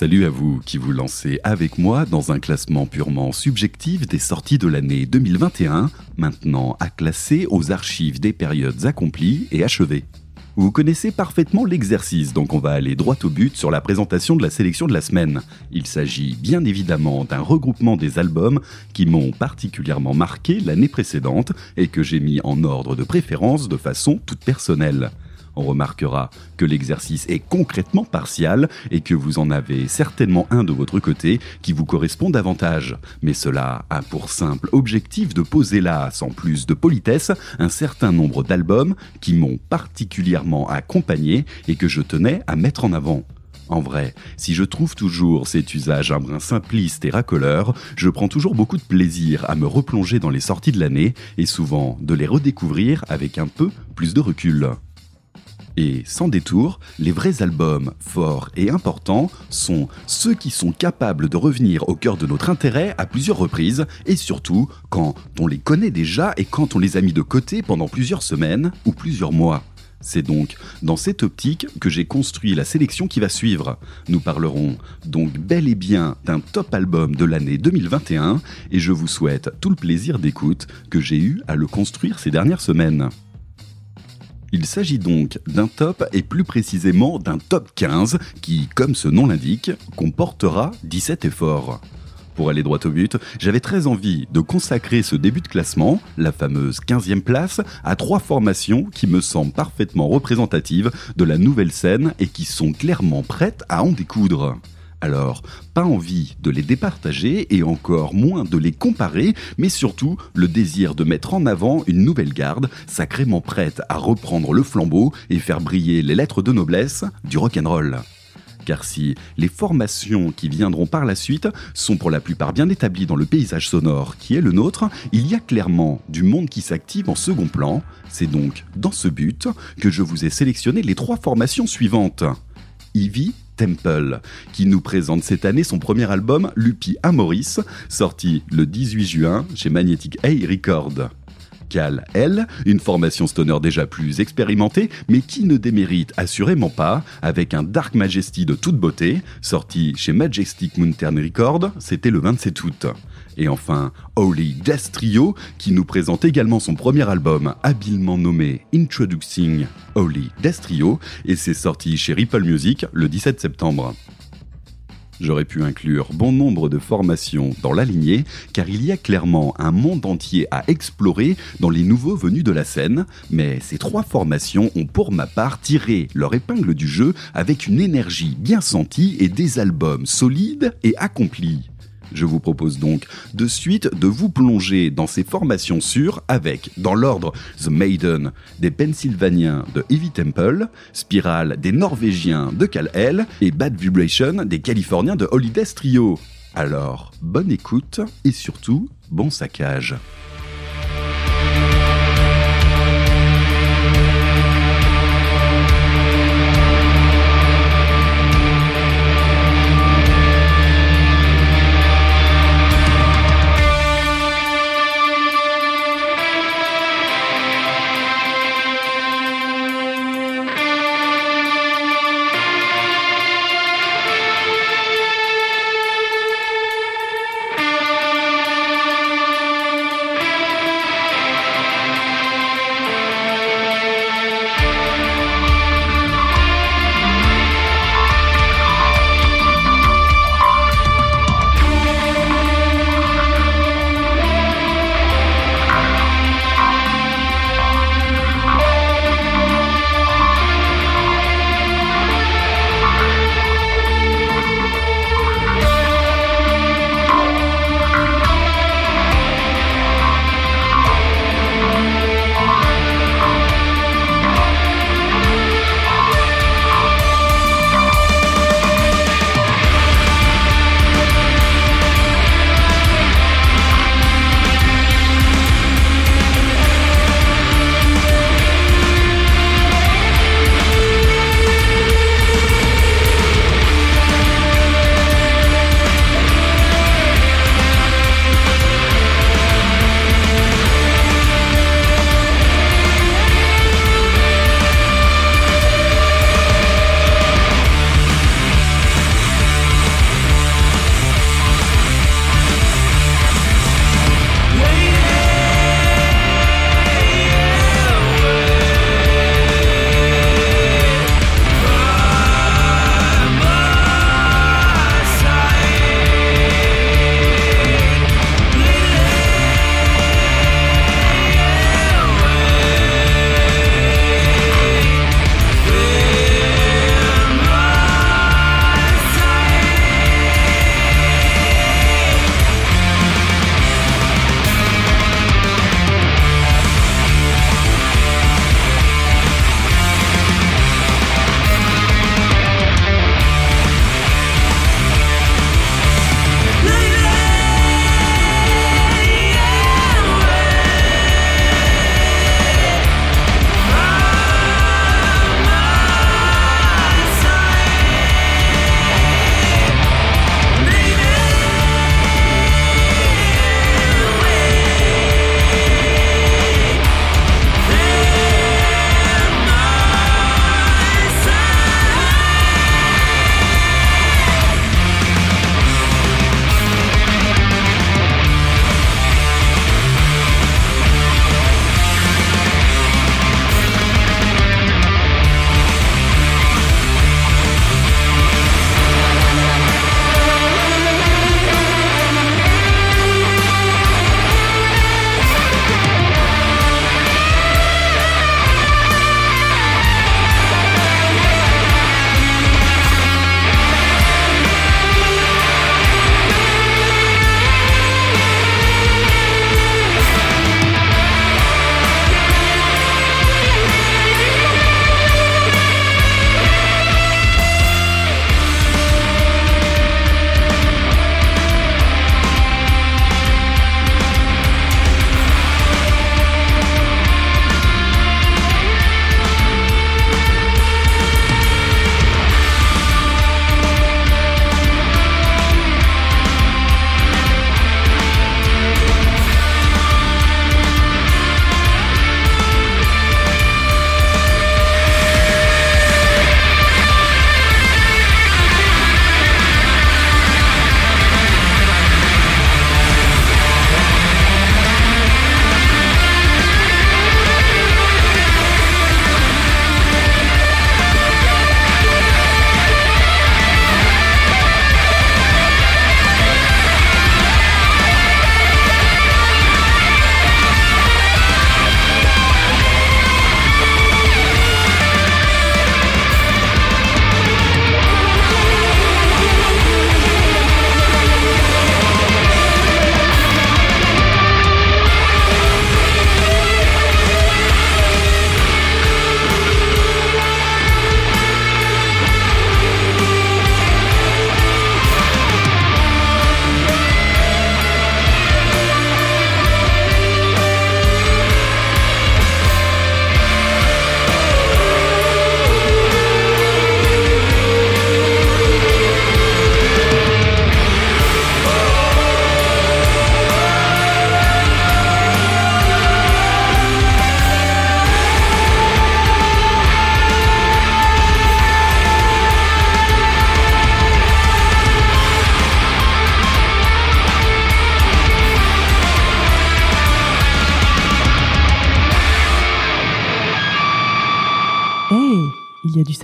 Salut à vous qui vous lancez avec moi dans un classement purement subjectif des sorties de l'année 2021, maintenant à classer aux archives des périodes accomplies et achevées. Vous connaissez parfaitement l'exercice, donc on va aller droit au but sur la présentation de la sélection de la semaine. Il s'agit bien évidemment d'un regroupement des albums qui m'ont particulièrement marqué l'année précédente et que j'ai mis en ordre de préférence de façon toute personnelle. On remarquera que l'exercice est concrètement partial et que vous en avez certainement un de votre côté qui vous correspond davantage. Mais cela a pour simple objectif de poser là, sans plus de politesse, un certain nombre d'albums qui m'ont particulièrement accompagné et que je tenais à mettre en avant. En vrai, si je trouve toujours cet usage un brin simpliste et racoleur, je prends toujours beaucoup de plaisir à me replonger dans les sorties de l'année et souvent de les redécouvrir avec un peu plus de recul. Et sans détour, les vrais albums forts et importants sont ceux qui sont capables de revenir au cœur de notre intérêt à plusieurs reprises, et surtout quand on les connaît déjà et quand on les a mis de côté pendant plusieurs semaines ou plusieurs mois. C'est donc dans cette optique que j'ai construit la sélection qui va suivre. Nous parlerons donc bel et bien d'un top album de l'année 2021 et je vous souhaite tout le plaisir d'écoute que j'ai eu à le construire ces dernières semaines. Il s'agit donc d'un top et plus précisément d'un top 15 qui, comme ce nom l'indique, comportera 17 efforts. Pour aller droit au but, j'avais très envie de consacrer ce début de classement, la fameuse 15e place, à trois formations qui me semblent parfaitement représentatives de la nouvelle scène et qui sont clairement prêtes à en découdre. Alors, pas envie de les départager et encore moins de les comparer, mais surtout le désir de mettre en avant une nouvelle garde sacrément prête à reprendre le flambeau et faire briller les lettres de noblesse du rock'n'roll. Car si les formations qui viendront par la suite sont pour la plupart bien établies dans le paysage sonore qui est le nôtre, il y a clairement du monde qui s'active en second plan. C'est donc dans ce but que je vous ai sélectionné les trois formations suivantes. Ivy Temple, qui nous présente cette année son premier album Lupi Amoris, sorti le 18 juin chez Magnetic A Record. Cal, elle, une formation stoner déjà plus expérimentée, mais qui ne démérite assurément pas, avec un Dark Majesty de toute beauté, sorti chez Majestic Mountain Record, c'était le 27 août. Et enfin, Holy Death qui nous présente également son premier album, habilement nommé Introducing Holy Death Trio, et c'est sorti chez Ripple Music le 17 septembre. J'aurais pu inclure bon nombre de formations dans la lignée, car il y a clairement un monde entier à explorer dans les nouveaux venus de la scène, mais ces trois formations ont pour ma part tiré leur épingle du jeu avec une énergie bien sentie et des albums solides et accomplis. Je vous propose donc de suite de vous plonger dans ces formations sûres avec, dans l'ordre, The Maiden des Pennsylvaniens de Heavy Temple, Spiral des Norvégiens de Kal-El et Bad Vibration des Californiens de Holiday Trio. Alors, bonne écoute et surtout, bon saccage.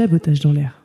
Sabotage dans l'air.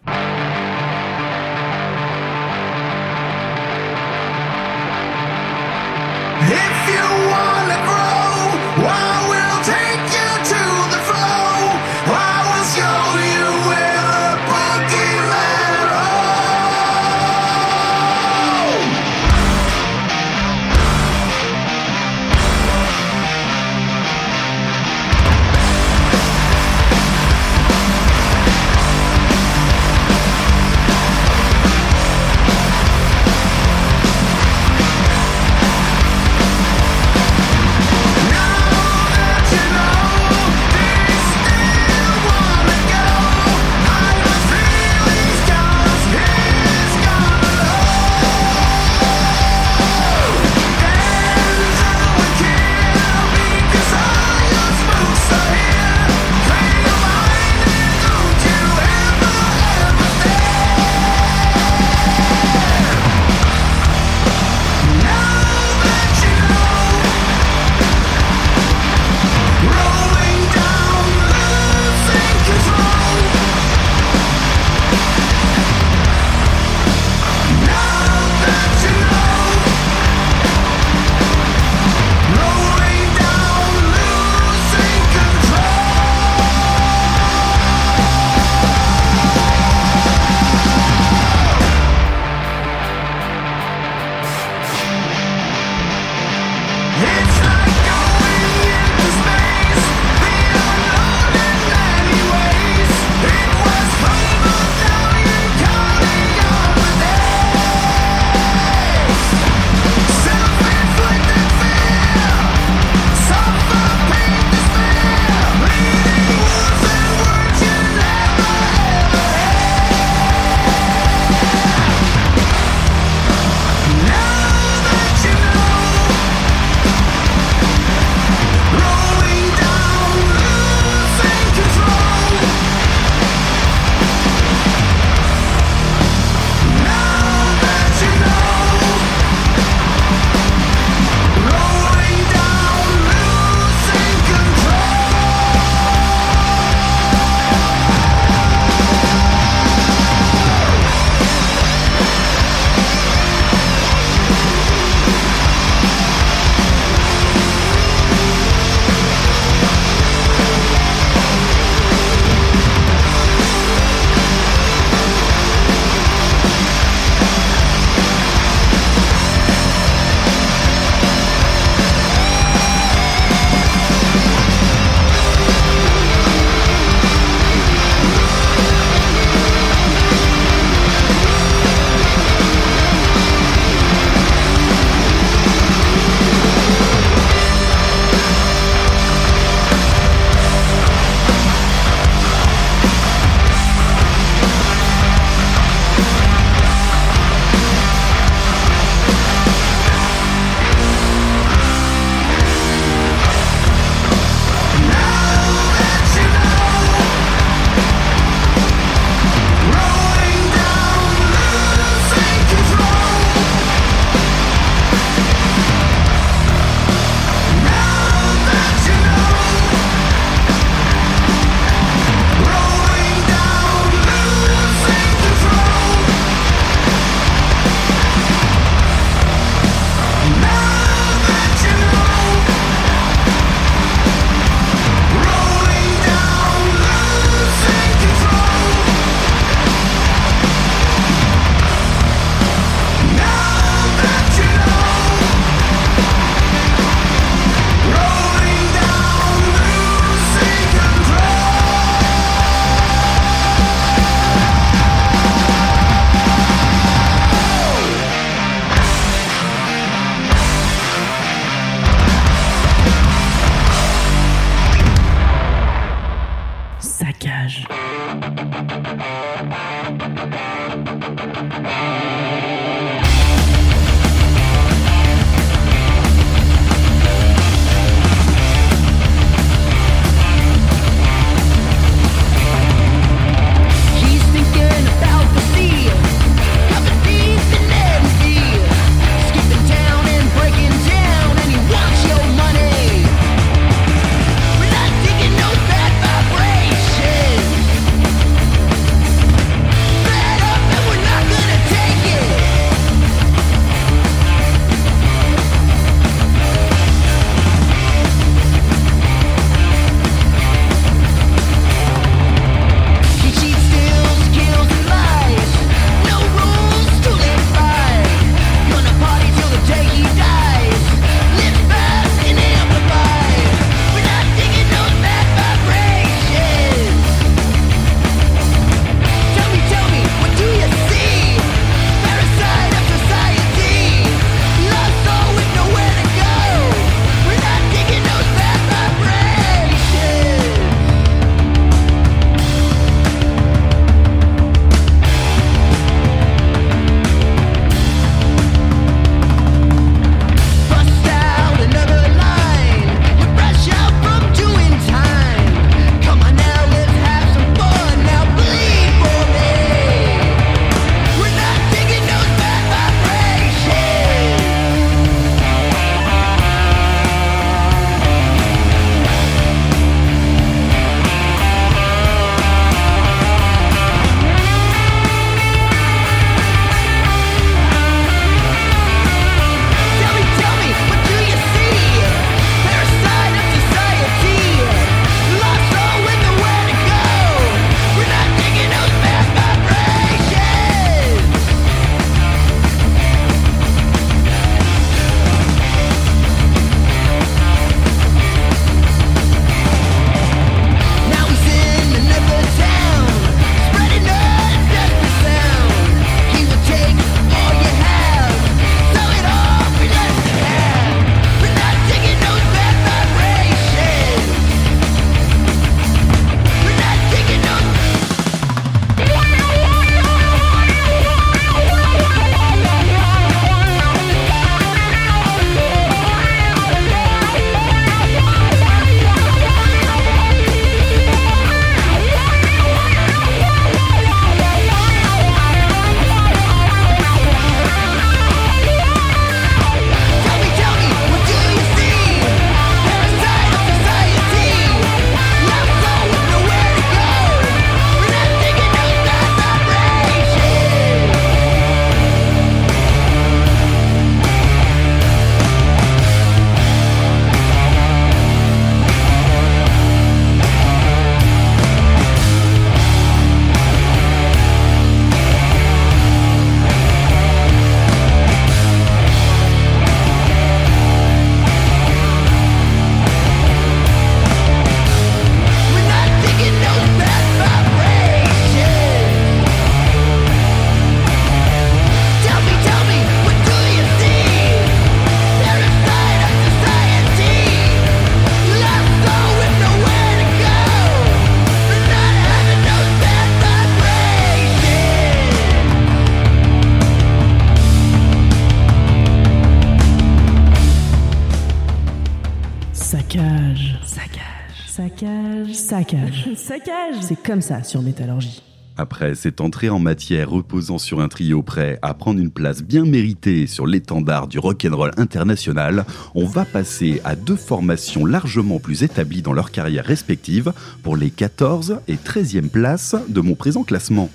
Saccage. C'est comme ça sur Métallurgie. Après cette entrée en matière reposant sur un trio prêt à prendre une place bien méritée sur l'étendard du rock'n'roll international, on va passer à deux formations largement plus établies dans leur carrière respective pour les 14 et 13e places de mon présent classement.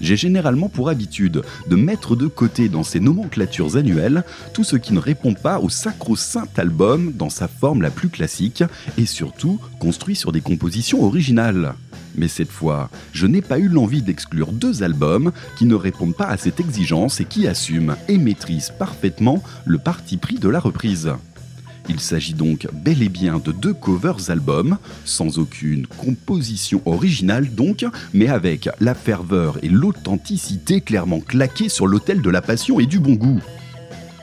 J'ai généralement pour habitude de mettre de côté dans ces nomenclatures annuelles tout ce qui ne répond pas au sacro-saint album dans sa forme la plus classique et surtout construit sur des compositions originales. Mais cette fois, je n'ai pas eu l'envie d'exclure deux albums qui ne répondent pas à cette exigence et qui assument et maîtrisent parfaitement le parti pris de la reprise. Il s'agit donc bel et bien de deux covers albums, sans aucune composition originale donc, mais avec la ferveur et l'authenticité clairement claquées sur l'autel de la passion et du bon goût.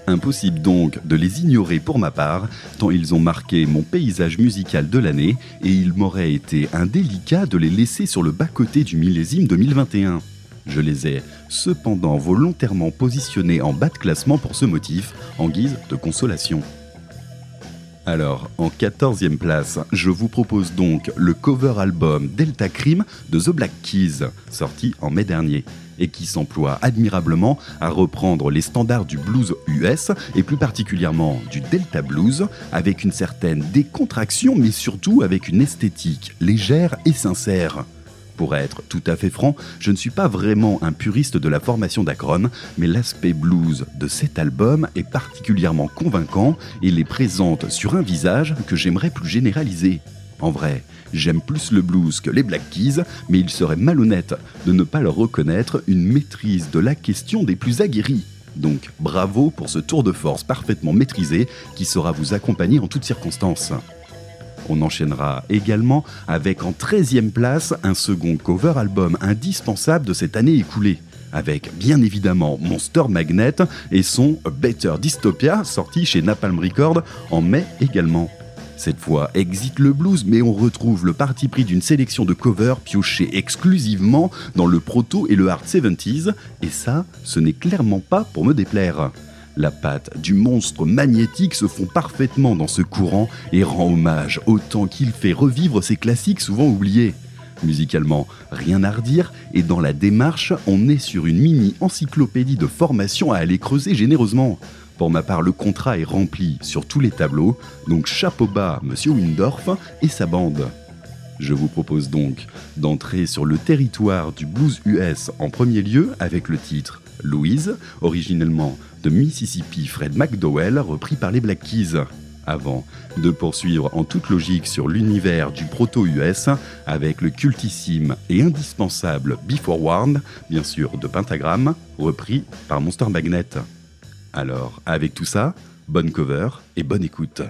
Impossible donc de les ignorer pour ma part, tant ils ont marqué mon paysage musical de l'année, et il m'aurait été indélicat de les laisser sur le bas-côté du millésime 2021. Je les ai cependant volontairement positionnés en bas de classement pour ce motif, en guise de consolation. Alors, en 14e place, je vous propose donc le cover album Delta Cream de The Black Keys, sorti en mai dernier et qui s'emploie admirablement à reprendre les standards du blues US et plus particulièrement du Delta Blues avec une certaine décontraction mais surtout avec une esthétique légère et sincère. Pour être tout à fait franc, je ne suis pas vraiment un puriste de la formation d'Akron, mais l'aspect blues de cet album est particulièrement convaincant et les présente sur un visage que j'aimerais plus généraliser. En vrai, j'aime plus le blues que les Black Keys, mais il serait malhonnête de ne pas leur reconnaître une maîtrise de la question des plus aguerris. Donc bravo pour ce tour de force parfaitement maîtrisé qui saura vous accompagner en toutes circonstances. On enchaînera également avec en 13e place un second cover album indispensable de cette année écoulée, avec bien évidemment Monster Magnet et son Better Dystopia sorti chez Napalm Records en mai également. Cette fois, exit le blues, mais on retrouve le parti pris d'une sélection de covers piochés exclusivement dans le proto et le hard 70s, et ça, ce n'est clairement pas pour me déplaire. La patte du monstre magnétique se fond parfaitement dans ce courant et rend hommage autant qu'il fait revivre ces classiques souvent oubliés. Musicalement, rien à redire, et dans la démarche, on est sur une mini encyclopédie de formation à aller creuser généreusement. Pour ma part, le contrat est rempli sur tous les tableaux, donc chapeau bas, Monsieur Windorf et sa bande. Je vous propose donc d'entrer sur le territoire du blues US en premier lieu avec le titre Louise, originellement Mississippi Fred McDowell, repris par les Black Keys. Avant de poursuivre en toute logique sur l'univers du proto-US avec le cultissime et indispensable Before Warned, bien sûr de Pentagram, repris par Monster Magnet. Alors, avec tout ça, bonne cover et bonne écoute.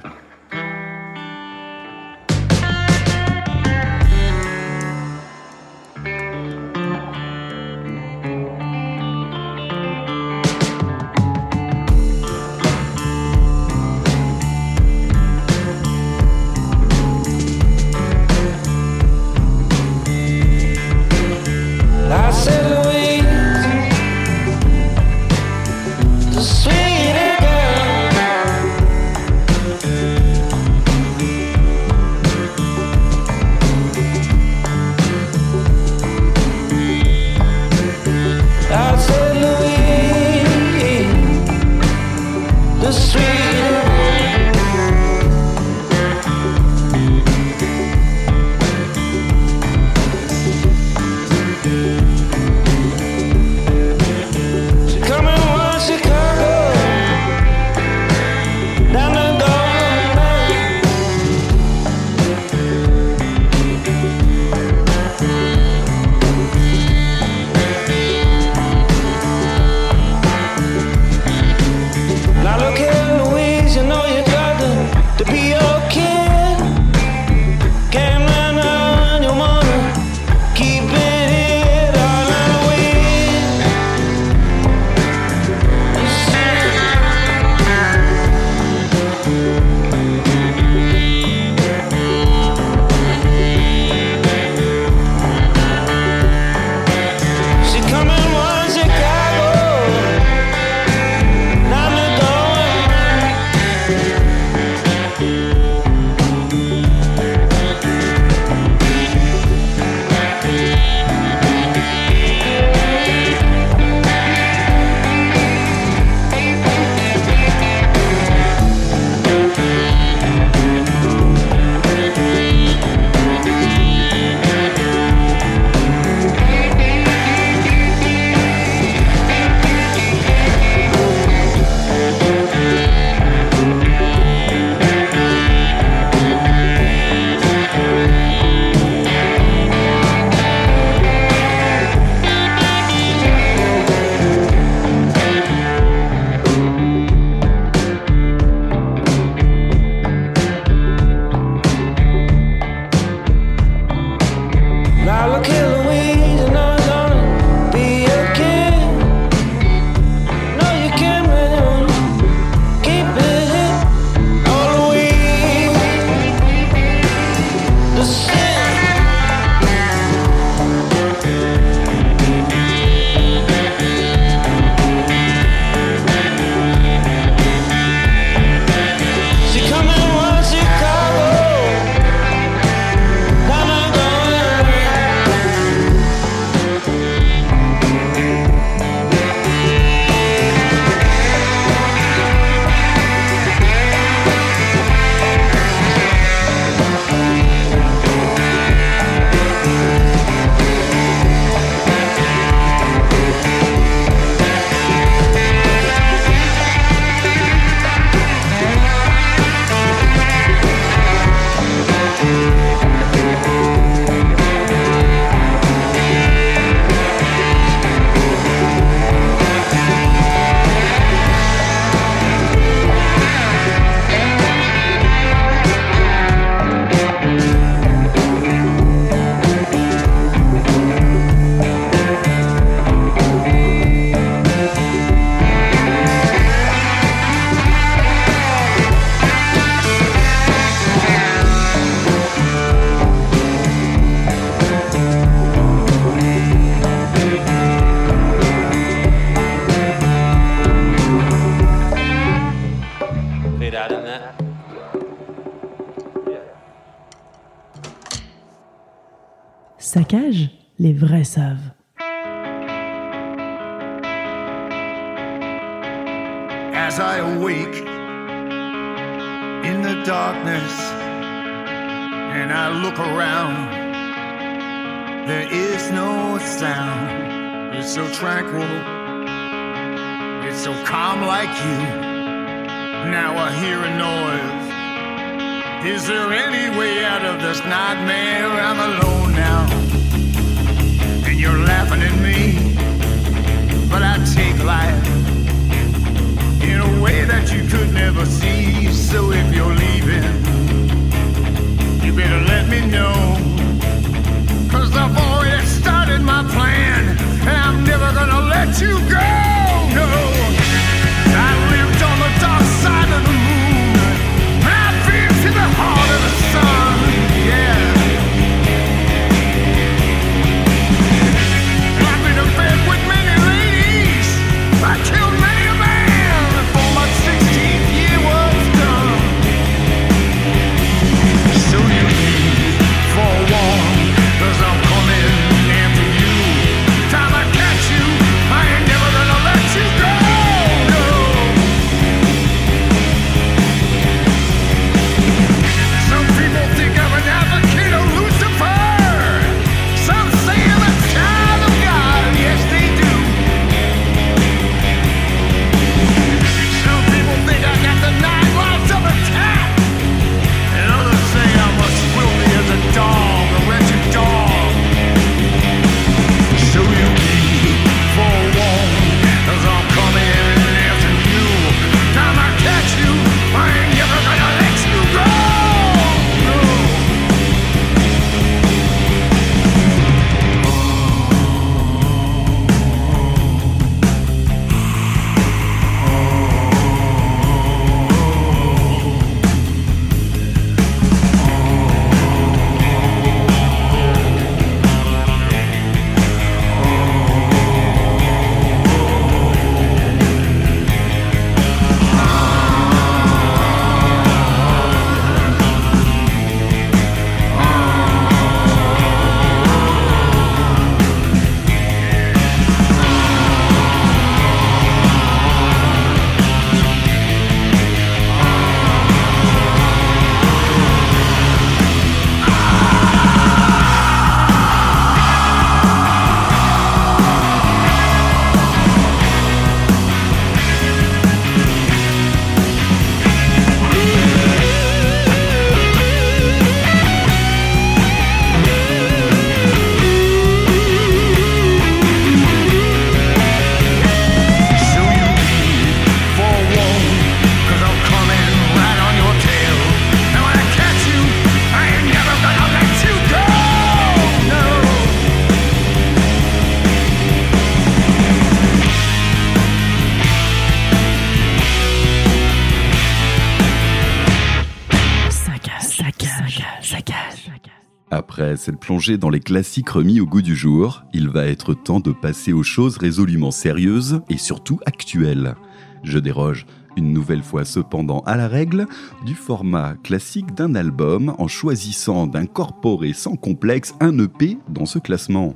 Cette plongée dans les classiques remis au goût du jour, il va être temps de passer aux choses résolument sérieuses et surtout actuelles. Je déroge une nouvelle fois cependant à la règle du format classique d'un album en choisissant d'incorporer sans complexe un EP dans ce classement.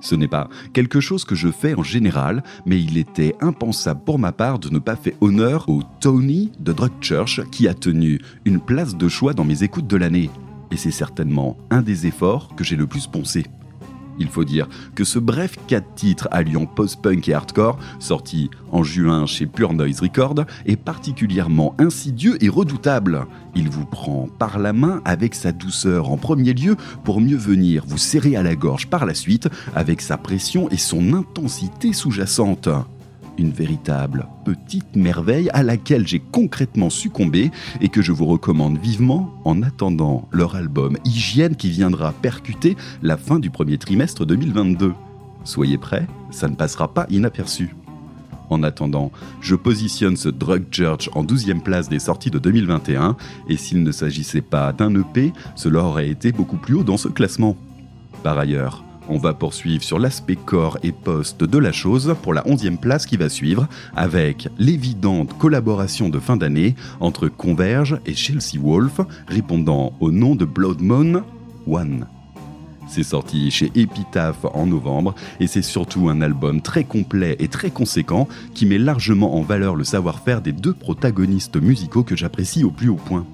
Ce n'est pas quelque chose que je fais en général, mais il était impensable pour ma part de ne pas faire honneur au Tony de Drug Church qui a tenu une place de choix dans mes écoutes de l'année. Et c'est certainement un des efforts que j'ai le plus poncé. Il faut dire que ce bref 4 titres alliant post-punk et hardcore, sorti en juin chez Pure Noise Records, est particulièrement insidieux et redoutable. Il vous prend par la main avec sa douceur en premier lieu pour mieux venir vous serrer à la gorge par la suite avec sa pression et son intensité sous-jacente. Une véritable petite merveille à laquelle j'ai concrètement succombé et que je vous recommande vivement en attendant leur album Hygiène qui viendra percuter la fin du premier trimestre 2022. Soyez prêts, ça ne passera pas inaperçu. En attendant, je positionne ce Drug Church en 12e place des sorties de 2021, et s'il ne s'agissait pas d'un EP, cela aurait été beaucoup plus haut dans ce classement. Par ailleurs, on va poursuivre sur l'aspect corps et poste de la chose pour la 11e place qui va suivre, avec l'évidente collaboration de fin d'année entre Converge et Chelsea Wolf, répondant au nom de Blood Moon One. C'est sorti chez Epitaph en novembre et c'est surtout un album très complet et très conséquent qui met largement en valeur le savoir-faire des deux protagonistes musicaux que j'apprécie au plus haut point.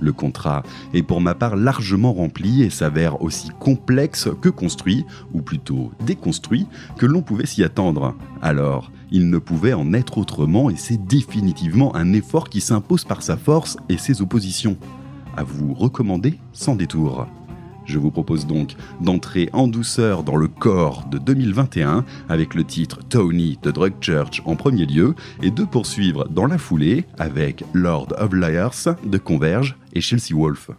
Le contrat est pour ma part largement rempli et s'avère aussi complexe que construit, ou plutôt déconstruit, que l'on pouvait s'y attendre. Alors, il ne pouvait en être autrement et c'est définitivement un effort qui s'impose par sa force et ses oppositions. À vous recommander sans détour. Je vous propose donc d'entrer en douceur dans le corps de 2021 avec le titre Tony de Drug Church en premier lieu et de poursuivre dans la foulée avec Lord of Liars de Converge et Chelsea Wolf.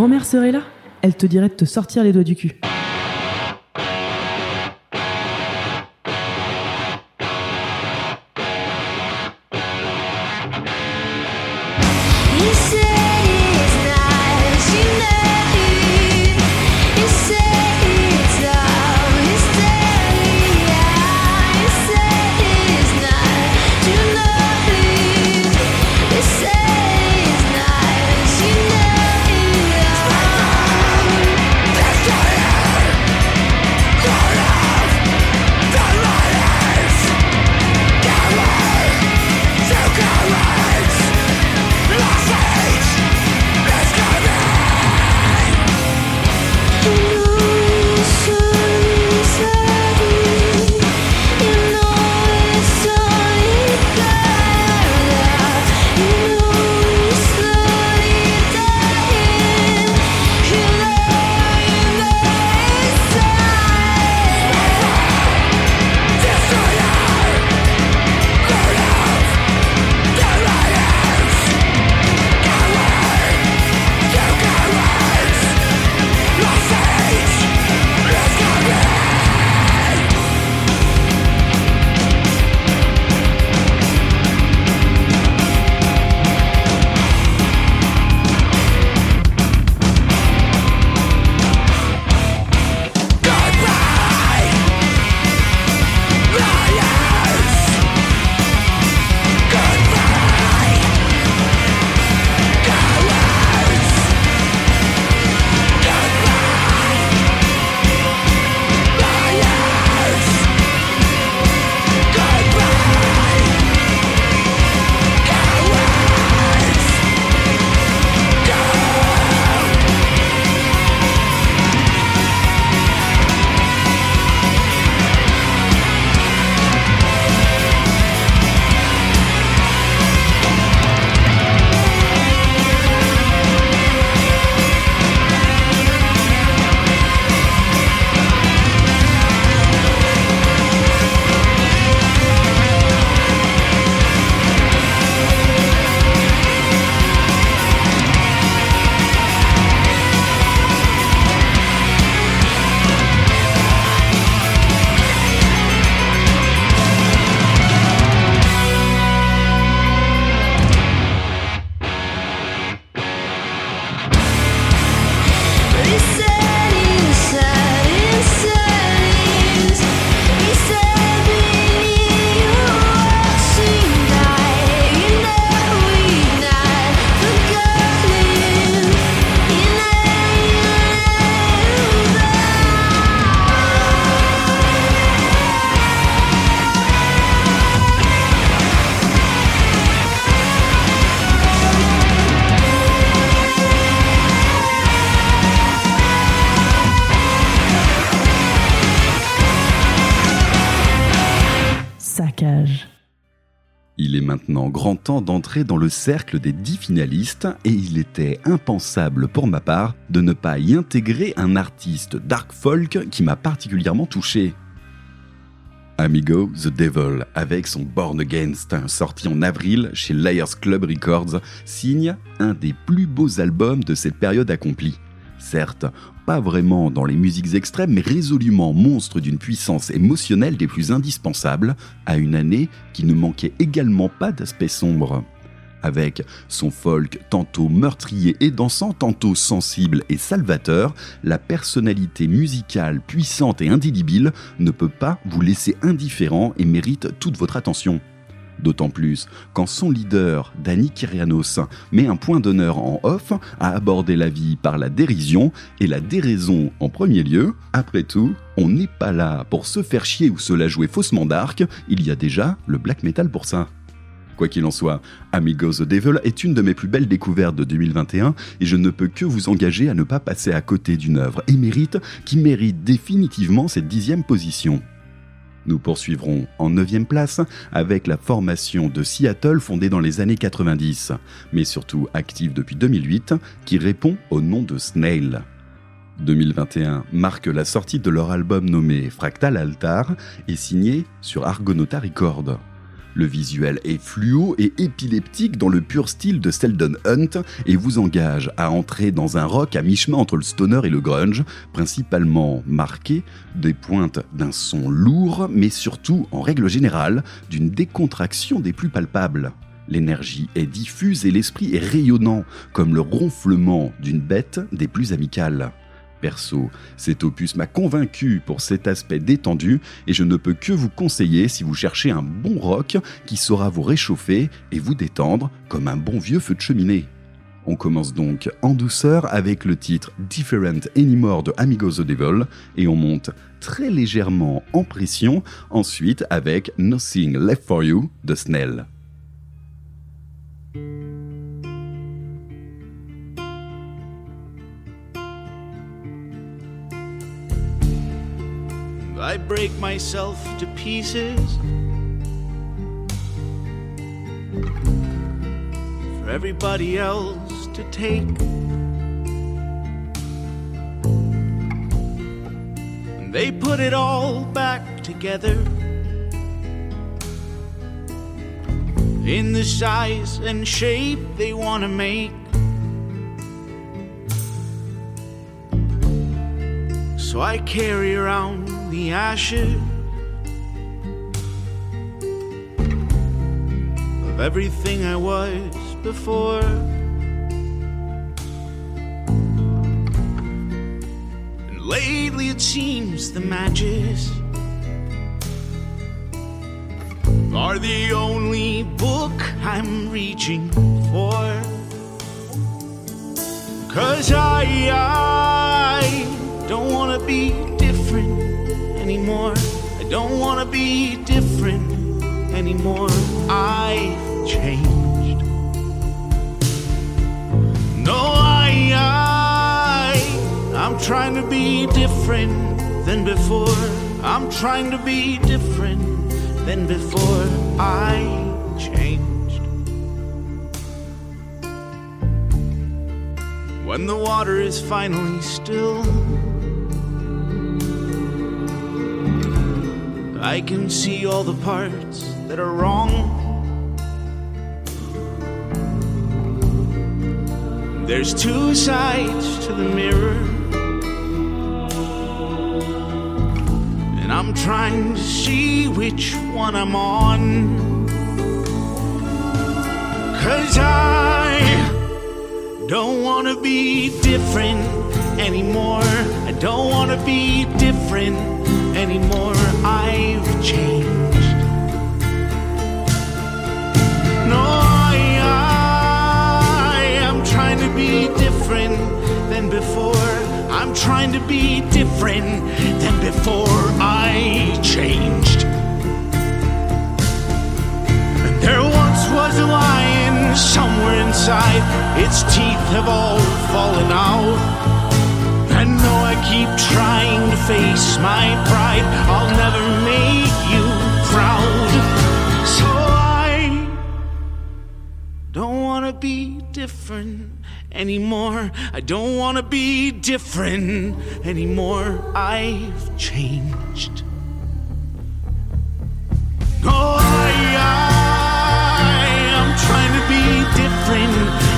Grand-mère serait là? Elle te dirait de te sortir les doigts du cul. d'entrer dans le cercle des dix finalistes et il était impensable pour ma part de ne pas y intégrer un artiste dark folk qui m'a particulièrement touché. Amigo The Devil, avec son Born Against, sorti en avril chez Layers Club Records, signe un des plus beaux albums de cette période accomplie. Certes, pas vraiment dans les musiques extrêmes, mais résolument monstre d'une puissance émotionnelle des plus indispensables, à une année qui ne manquait également pas d'aspect sombre. Avec son folk tantôt meurtrier et dansant, tantôt sensible et salvateur, la personnalité musicale puissante et indélébile ne peut pas vous laisser indifférent et mérite toute votre attention. D'autant plus quand son leader, Danny Kyrianos, met un point d'honneur en off à aborder la vie par la dérision et la déraison en premier lieu. Après tout, on n'est pas là pour se faire chier ou se la jouer faussement dark, il y a déjà le black metal pour ça. Quoi qu'il en soit, Amigos the Devil est une de mes plus belles découvertes de 2021 et je ne peux que vous engager à ne pas passer à côté d'une œuvre émérite qui mérite définitivement cette dixième position. Nous poursuivrons en 9 place avec la formation de Seattle fondée dans les années 90, mais surtout active depuis 2008, qui répond au nom de Snail. 2021 marque la sortie de leur album nommé Fractal Altar et signé sur Argonauta Records. Le visuel est fluo et épileptique dans le pur style de Seldon Hunt et vous engage à entrer dans un rock à mi-chemin entre le stoner et le grunge, principalement marqué des pointes d'un son lourd, mais surtout, en règle générale, d'une décontraction des plus palpables. L'énergie est diffuse et l'esprit est rayonnant, comme le ronflement d'une bête des plus amicales. Perso, cet opus m'a convaincu pour cet aspect détendu et je ne peux que vous conseiller si vous cherchez un bon rock qui saura vous réchauffer et vous détendre comme un bon vieux feu de cheminée. On commence donc en douceur avec le titre Different Anymore de Amigo the Devil et on monte très légèrement en pression ensuite avec Nothing Left for You de Snell. I break myself to pieces. For everybody else to take. And they put it all back together. In the size and shape they want to make. So I carry around the ashes of everything I was before. And lately it seems the matches are the only book I'm reaching for. Cause I, I don't wanna be different anymore. I don't wanna be different anymore. I've changed. No, I, I, I'm trying to be different than before. I'm trying to be different than before. I changed. When the water is finally still. I can see all the parts that are wrong. There's two sides to the mirror. And I'm trying to see which one I'm on. Cause I don't wanna be different anymore. I don't wanna be different anymore. I've changed. No, I, I am trying to be different than before. I'm trying to be different than before. I changed. And there once was a lion somewhere inside. Its teeth have all fallen out. And though I keep trying to face my pride, I'll never make you proud. So I don't wanna be different anymore. I don't wanna be different anymore. I've changed. Oh, I, I, I'm trying to be different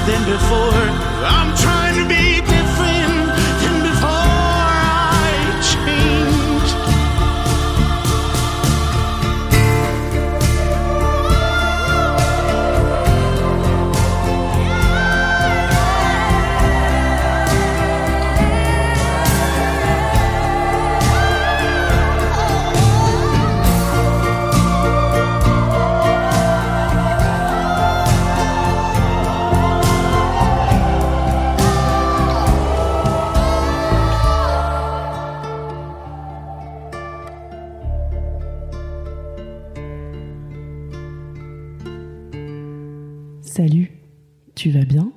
than before. I'm trying to be tu vas bien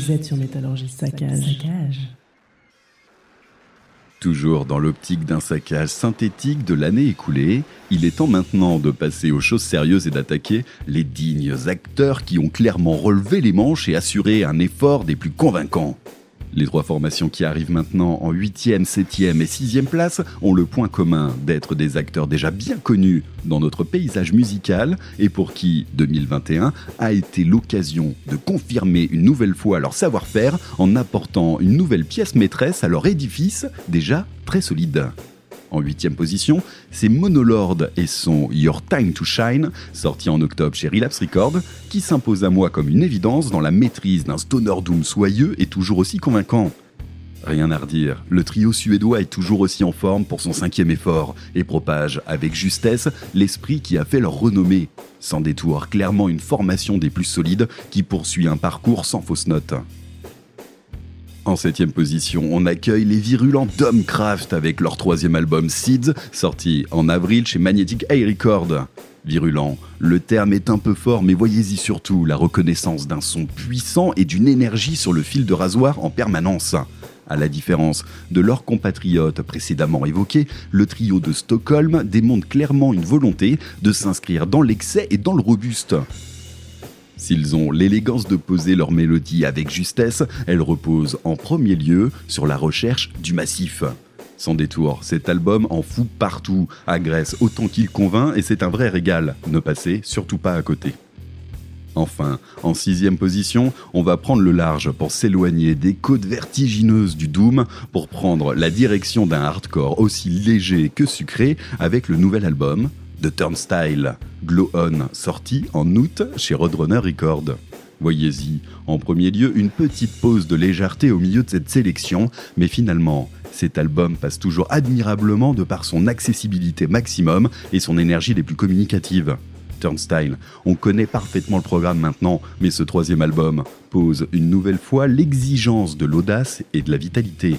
Vous êtes sur Métallurgie Saccage. Saccage. Toujours dans l'optique d'un saccage synthétique de l'année écoulée, il est temps maintenant de passer aux choses sérieuses et d'attaquer les dignes acteurs qui ont clairement relevé les manches et assuré un effort des plus convaincants. Les trois formations qui arrivent maintenant en 8e, 7e et 6e place ont le point commun d'être des acteurs déjà bien connus dans notre paysage musical et pour qui 2021 a été l'occasion de confirmer une nouvelle fois leur savoir-faire en apportant une nouvelle pièce maîtresse à leur édifice déjà très solide. En huitième position, c'est Monolord et son Your Time to Shine, sorti en octobre chez Relapse Records, qui s'impose à moi comme une évidence dans la maîtrise d'un stoner doom soyeux et toujours aussi convaincant. Rien à redire, le trio suédois est toujours aussi en forme pour son cinquième effort et propage avec justesse l'esprit qui a fait leur renommée. Sans détour, clairement une formation des plus solides qui poursuit un parcours sans fausse note. En septième position, on accueille les virulents Domcraft avec leur troisième album Seeds, sorti en avril chez Magnetic Eye Record. Virulent, le terme est un peu fort, mais voyez-y surtout la reconnaissance d'un son puissant et d'une énergie sur le fil de rasoir en permanence. À la différence de leurs compatriotes précédemment évoqués, le trio de Stockholm démontre clairement une volonté de s'inscrire dans l'excès et dans le robuste. S'ils ont l'élégance de poser leur mélodie avec justesse, elles reposent en premier lieu sur la recherche du massif. Sans détour, cet album en fout partout, agresse autant qu'il convainc et c'est un vrai régal. Ne passez surtout pas à côté. Enfin, en sixième position, on va prendre le large pour s'éloigner des côtes vertigineuses du Doom pour prendre la direction d'un hardcore aussi léger que sucré avec le nouvel album The Turnstile, Glow On, sorti en août chez Roadrunner Records. Voyez-y, en premier lieu, une petite pause de légèreté au milieu de cette sélection, mais finalement, cet album passe toujours admirablement de par son accessibilité maximum et son énergie les plus communicatives. Turnstile, on connaît parfaitement le programme maintenant, mais ce troisième album pose une nouvelle fois l'exigence de l'audace et de la vitalité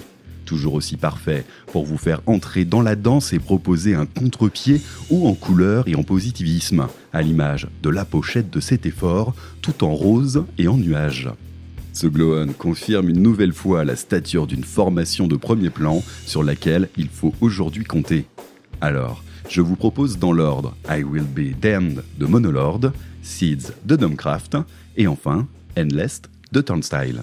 toujours aussi parfait pour vous faire entrer dans la danse et proposer un contre-pied haut en couleur et en positivisme, à l'image de la pochette de cet effort, tout en rose et en nuages. Ce glow confirme une nouvelle fois la stature d'une formation de premier plan sur laquelle il faut aujourd'hui compter. Alors, je vous propose dans l'ordre I Will Be Damned de Monolord, Seeds de Domcraft et enfin Endless de Turnstile.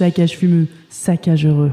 Saccage fumeux, saccage heureux.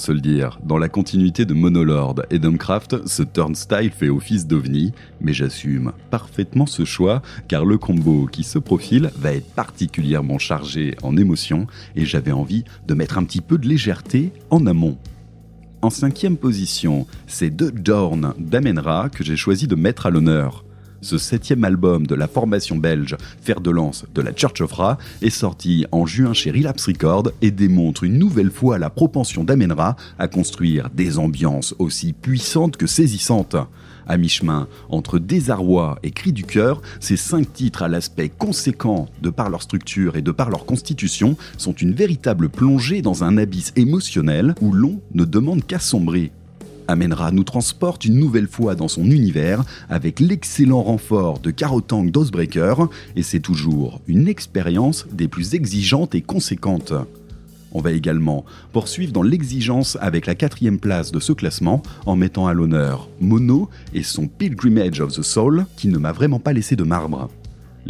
Se le dire, dans la continuité de Monolord et Dumbcraft, ce turnstile fait office d'ovni, mais j'assume parfaitement ce choix car le combo qui se profile va être particulièrement chargé en émotions et j'avais envie de mettre un petit peu de légèreté en amont. En cinquième position, c'est The Dorn d'Amenra que j'ai choisi de mettre à l'honneur. Ce septième album de la formation belge Fer de Lance de la Church of Ra est sorti en juin chez Relapse Records et démontre une nouvelle fois la propension d'Amenra à construire des ambiances aussi puissantes que saisissantes. À mi-chemin, entre désarroi et cri du cœur, ces cinq titres à l'aspect conséquent de par leur structure et de par leur constitution sont une véritable plongée dans un abysse émotionnel où l'on ne demande qu'à sombrer. Amenra nous transporte une nouvelle fois dans son univers avec l'excellent renfort de Carotang Dosebreaker et c'est toujours une expérience des plus exigeantes et conséquentes. On va également poursuivre dans l'exigence avec la quatrième place de ce classement en mettant à l'honneur Mono et son Pilgrimage of the Soul qui ne m'a vraiment pas laissé de marbre.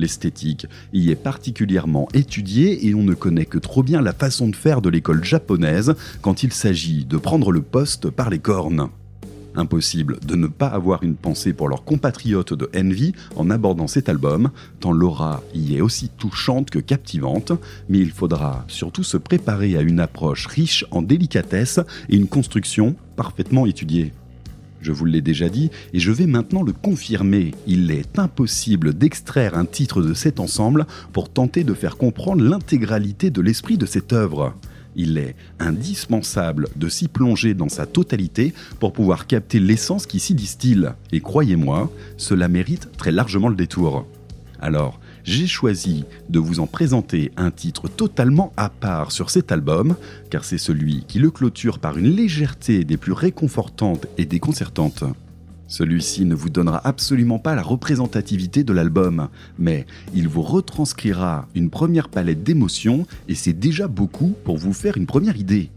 L'esthétique y est particulièrement étudiée et on ne connaît que trop bien la façon de faire de l'école japonaise quand il s'agit de prendre le poste par les cornes. Impossible de ne pas avoir une pensée pour leurs compatriotes de Envy en abordant cet album, tant l'aura y est aussi touchante que captivante, mais il faudra surtout se préparer à une approche riche en délicatesse et une construction parfaitement étudiée. Je vous l'ai déjà dit et je vais maintenant le confirmer. Il est impossible d'extraire un titre de cet ensemble pour tenter de faire comprendre l'intégralité de l'esprit de cette œuvre. Il est indispensable de s'y plonger dans sa totalité pour pouvoir capter l'essence qui s'y distille. Et croyez-moi, cela mérite très largement le détour. Alors, j'ai choisi de vous en présenter un titre totalement à part sur cet album, car c'est celui qui le clôture par une légèreté des plus réconfortantes et déconcertantes. Celui-ci ne vous donnera absolument pas la représentativité de l'album, mais il vous retranscrira une première palette d'émotions et c'est déjà beaucoup pour vous faire une première idée.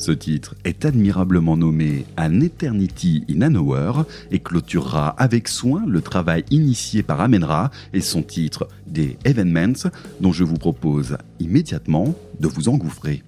Ce titre est admirablement nommé An Eternity in an Hour et clôturera avec soin le travail initié par Amenra et son titre des Evenments dont je vous propose immédiatement de vous engouffrer.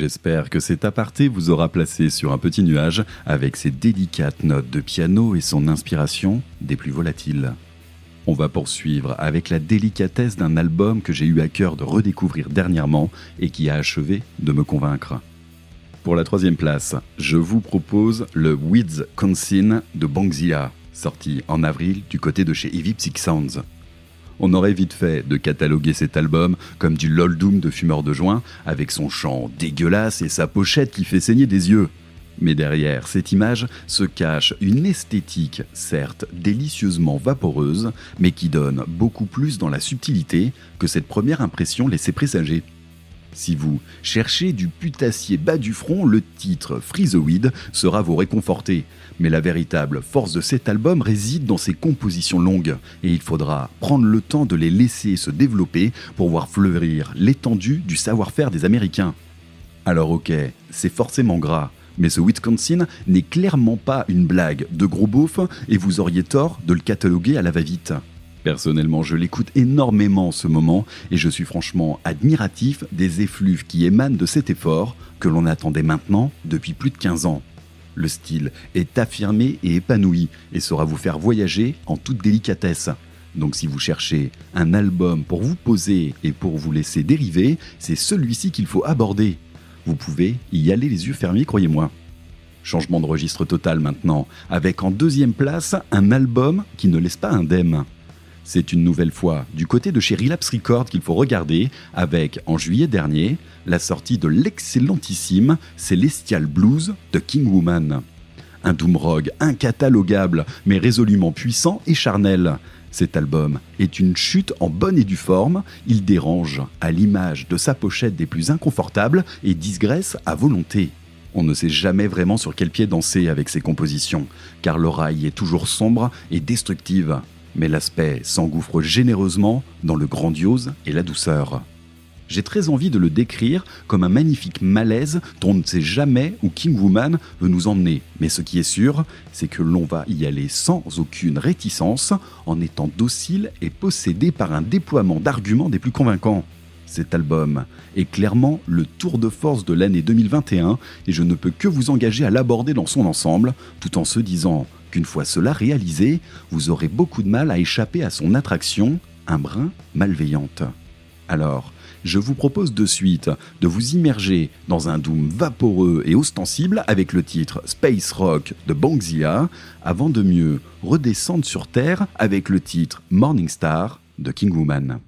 J'espère que cet aparté vous aura placé sur un petit nuage avec ses délicates notes de piano et son inspiration des plus volatiles. On va poursuivre avec la délicatesse d'un album que j'ai eu à cœur de redécouvrir dernièrement et qui a achevé de me convaincre. Pour la troisième place, je vous propose le Weeds Consign de Bangzilla, sorti en avril du côté de chez Evie Psych Sounds. On aurait vite fait de cataloguer cet album comme du lol doom de fumeur de joint, avec son chant dégueulasse et sa pochette qui fait saigner des yeux. Mais derrière cette image se cache une esthétique, certes délicieusement vaporeuse, mais qui donne beaucoup plus dans la subtilité que cette première impression laissait présager. Si vous cherchez du putassier bas du front, le titre Freezoid sera vous réconforter. Mais la véritable force de cet album réside dans ses compositions longues, et il faudra prendre le temps de les laisser se développer pour voir fleurir l'étendue du savoir-faire des Américains. Alors ok, c'est forcément gras, mais ce Wisconsin n'est clairement pas une blague de gros beauf, et vous auriez tort de le cataloguer à la va-vite. Personnellement, je l'écoute énormément en ce moment et je suis franchement admiratif des effluves qui émanent de cet effort que l'on attendait maintenant depuis plus de 15 ans. Le style est affirmé et épanoui et saura vous faire voyager en toute délicatesse. Donc si vous cherchez un album pour vous poser et pour vous laisser dériver, c'est celui-ci qu'il faut aborder. Vous pouvez y aller les yeux fermés, croyez-moi. Changement de registre total maintenant, avec en deuxième place un album qui ne laisse pas indemne. C'est une nouvelle fois du côté de chez Relapse Records qu'il faut regarder, avec, en juillet dernier, la sortie de l'excellentissime Celestial Blues de King Woman. Un doom rock incatalogable, mais résolument puissant et charnel. Cet album est une chute en bonne et due forme, il dérange à l'image de sa pochette des plus inconfortables et disgraisse à volonté. On ne sait jamais vraiment sur quel pied danser avec ses compositions, car l'oreille est toujours sombre et destructive mais l'aspect s'engouffre généreusement dans le grandiose et la douceur. J'ai très envie de le décrire comme un magnifique malaise dont on ne sait jamais où King Woman veut nous emmener. Mais ce qui est sûr, c'est que l'on va y aller sans aucune réticence, en étant docile et possédé par un déploiement d'arguments des plus convaincants. Cet album est clairement le tour de force de l'année 2021 et je ne peux que vous engager à l'aborder dans son ensemble, tout en se disant qu'une fois cela réalisé, vous aurez beaucoup de mal à échapper à son attraction, un brin malveillante. Alors, je vous propose de suite de vous immerger dans un doom vaporeux et ostensible avec le titre Space Rock de Bangzilla, avant de mieux redescendre sur Terre avec le titre Morning Star de King Woman.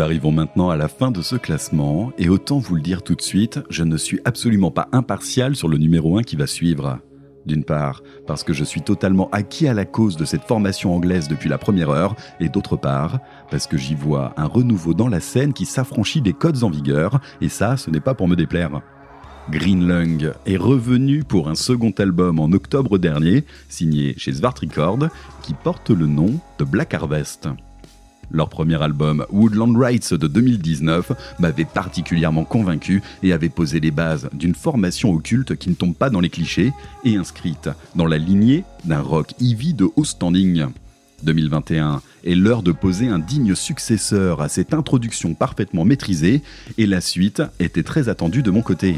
Nous arrivons maintenant à la fin de ce classement, et autant vous le dire tout de suite, je ne suis absolument pas impartial sur le numéro 1 qui va suivre. D'une part, parce que je suis totalement acquis à la cause de cette formation anglaise depuis la première heure, et d'autre part, parce que j'y vois un renouveau dans la scène qui s'affranchit des codes en vigueur, et ça, ce n'est pas pour me déplaire. Green Lung est revenu pour un second album en octobre dernier, signé chez Svart Record, qui porte le nom de Black Harvest. Leur premier album, Woodland Rights de 2019, m'avait particulièrement convaincu et avait posé les bases d'une formation occulte qui ne tombe pas dans les clichés et inscrite dans la lignée d'un rock heavy de haut standing. 2021 est l'heure de poser un digne successeur à cette introduction parfaitement maîtrisée et la suite était très attendue de mon côté.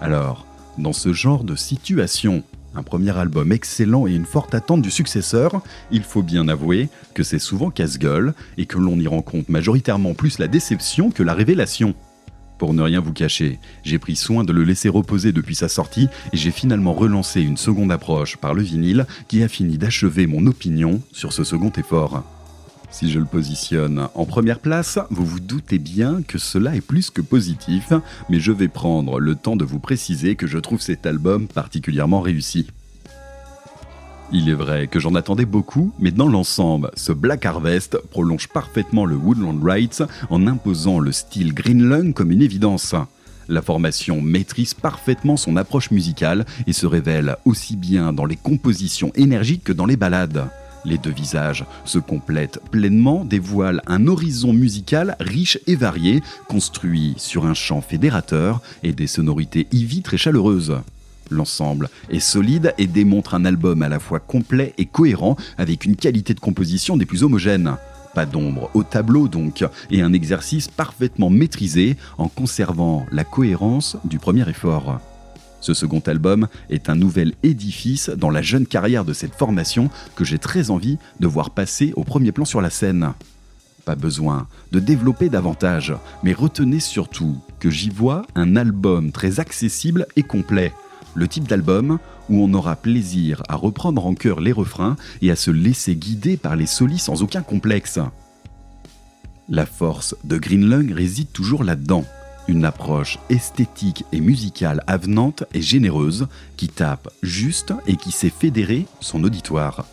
Alors, dans ce genre de situation, un premier album excellent et une forte attente du successeur, il faut bien avouer que c'est souvent casse-gueule et que l'on y rencontre majoritairement plus la déception que la révélation. Pour ne rien vous cacher, j'ai pris soin de le laisser reposer depuis sa sortie et j'ai finalement relancé une seconde approche par le vinyle qui a fini d'achever mon opinion sur ce second effort. Si je le positionne en première place, vous vous doutez bien que cela est plus que positif, mais je vais prendre le temps de vous préciser que je trouve cet album particulièrement réussi. Il est vrai que j'en attendais beaucoup, mais dans l'ensemble, ce Black Harvest prolonge parfaitement le Woodland Rights en imposant le style Green Lung comme une évidence. La formation maîtrise parfaitement son approche musicale et se révèle aussi bien dans les compositions énergiques que dans les ballades. Les deux visages se complètent pleinement, dévoilent un horizon musical riche et varié, construit sur un chant fédérateur et des sonorités y très chaleureuses. L'ensemble est solide et démontre un album à la fois complet et cohérent avec une qualité de composition des plus homogènes. Pas d'ombre au tableau donc, et un exercice parfaitement maîtrisé en conservant la cohérence du premier effort. Ce second album est un nouvel édifice dans la jeune carrière de cette formation que j'ai très envie de voir passer au premier plan sur la scène. Pas besoin de développer davantage, mais retenez surtout que j'y vois un album très accessible et complet le type d'album où on aura plaisir à reprendre en chœur les refrains et à se laisser guider par les solis sans aucun complexe. La force de Green Lung réside toujours là-dedans. Une approche esthétique et musicale avenante et généreuse qui tape juste et qui sait fédérer son auditoire.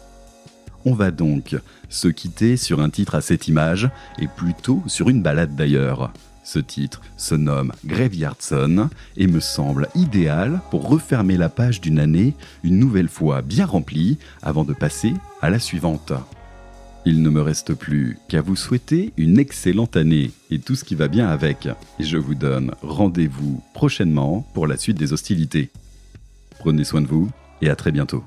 On va donc se quitter sur un titre à cette image et plutôt sur une balade d'ailleurs. Ce titre se nomme Graveyard Son et me semble idéal pour refermer la page d'une année une nouvelle fois bien remplie avant de passer à la suivante. Il ne me reste plus qu'à vous souhaiter une excellente année et tout ce qui va bien avec. Et je vous donne rendez-vous prochainement pour la suite des hostilités. Prenez soin de vous et à très bientôt.